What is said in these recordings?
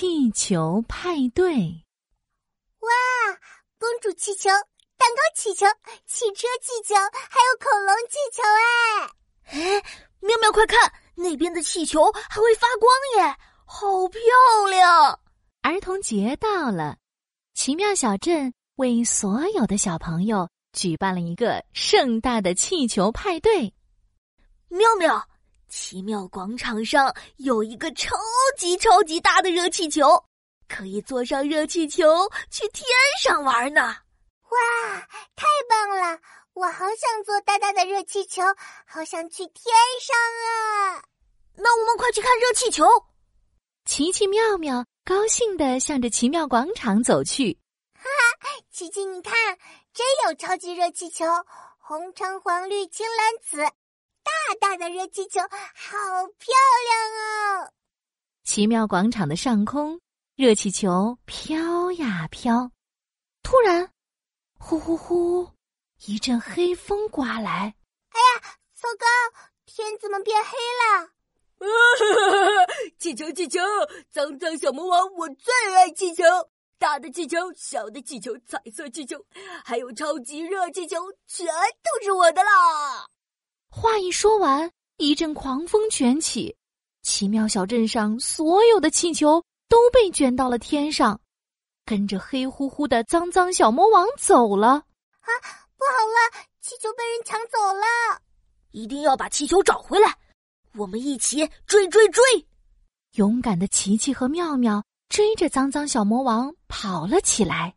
气球派对！哇，公主气球、蛋糕气球、汽车气球，还有恐龙气球！哎，哎，妙妙，快看，那边的气球还会发光耶，好漂亮！儿童节到了，奇妙小镇为所有的小朋友举办了一个盛大的气球派对。妙妙。奇妙广场上有一个超级超级大的热气球，可以坐上热气球去天上玩呢！哇，太棒了！我好想坐大大的热气球，好想去天上啊！那我们快去看热气球！奇奇妙妙高兴的向着奇妙广场走去。哈哈，奇奇，你看，真有超级热气球，红橙黄绿青蓝紫。大大的热气球，好漂亮哦！奇妙广场的上空，热气球飘呀飘。突然，呼呼呼，一阵黑风刮来。哎呀，糟糕！天怎么变黑了？气球，气球，脏脏小魔王，我最爱气球！大的气球，小的气球，彩色气球，还有超级热气球，全都是我的啦！话一说完，一阵狂风卷起，奇妙小镇上所有的气球都被卷到了天上，跟着黑乎乎的脏脏小魔王走了。啊，不好了，气球被人抢走了！一定要把气球找回来！我们一起追追追！勇敢的琪琪和妙妙追着脏脏小魔王跑了起来，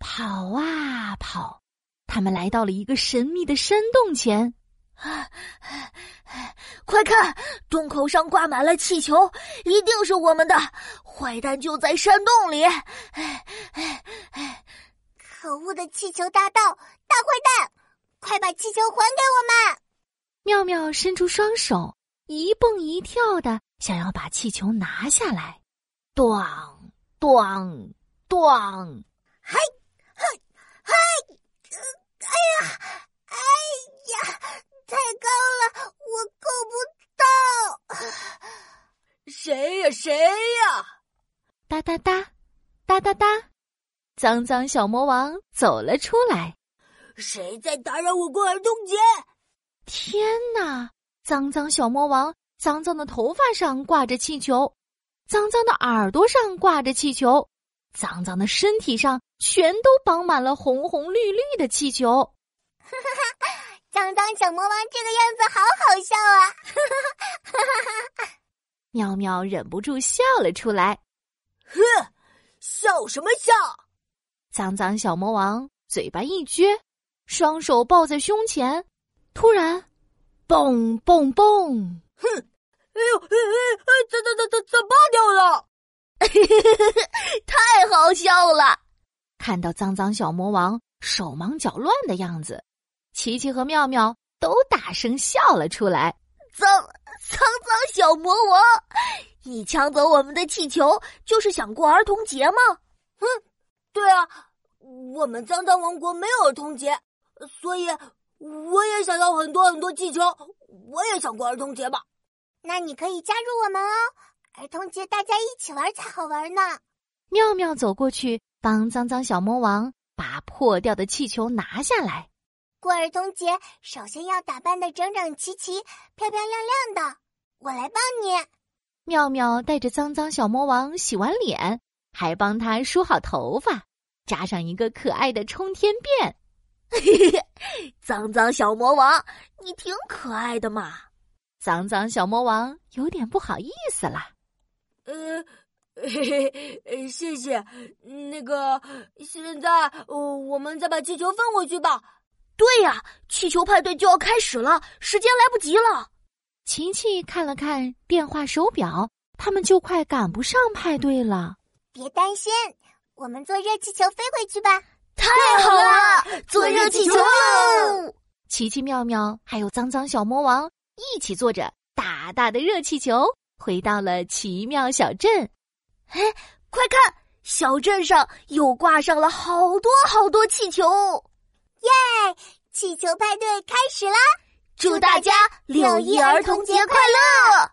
跑啊跑，他们来到了一个神秘的山洞前。啊！快看，洞口上挂满了气球，一定是我们的。坏蛋就在山洞里！哎可恶的气球大盗，大坏蛋，快把气球还给我们！妙妙伸出双手，一蹦一跳的想要把气球拿下来。咣咣咣！嗨嗨嗨！哎呀！哎呀！太高了，我够不到。谁呀？谁呀？哒哒哒，哒哒哒，脏脏小魔王走了出来。谁在打扰我过儿童节？天哪！脏脏小魔王，脏脏的头发上挂着气球，脏脏的耳朵上挂着气球，脏脏的身体上全都绑满了红红绿绿的气球。哈哈哈。脏脏小魔王这个样子好好笑啊！妙妙忍不住笑了出来。哼，笑什么笑？脏脏小魔王嘴巴一撅，双手抱在胸前，突然，蹦蹦蹦！哼！哎呦，哎哎哎，怎怎怎怎怎爆掉了？太好笑了！看到脏脏小魔王手忙脚乱的样子。琪琪和妙妙都大声笑了出来。脏脏脏小魔王，你抢走我们的气球，就是想过儿童节吗？嗯，对啊，我们脏脏王国没有儿童节，所以我也想要很多很多气球，我也想过儿童节吧。那你可以加入我们哦，儿童节大家一起玩才好玩呢。妙妙走过去，帮脏脏小魔王把破掉的气球拿下来。过儿童节，首先要打扮的整整齐齐、漂漂亮亮的。我来帮你。妙妙带着脏脏小魔王洗完脸，还帮他梳好头发，扎上一个可爱的冲天辫。脏脏小魔王，你挺可爱的嘛！脏脏小魔王有点不好意思了。呃，嘿嘿，谢谢。那个，现在我们再把气球放回去吧。对呀，气球派对就要开始了，时间来不及了。琪琪看了看电话手表，他们就快赶不上派对了。别担心，我们坐热气球飞回去吧。太好了，坐热气球喽！奇奇妙妙还有脏脏小魔王一起坐着大大的热气球，回到了奇妙小镇。哎，快看，小镇上又挂上了好多好多气球。耶！气球派对开始啦！祝大家六一儿童节快乐！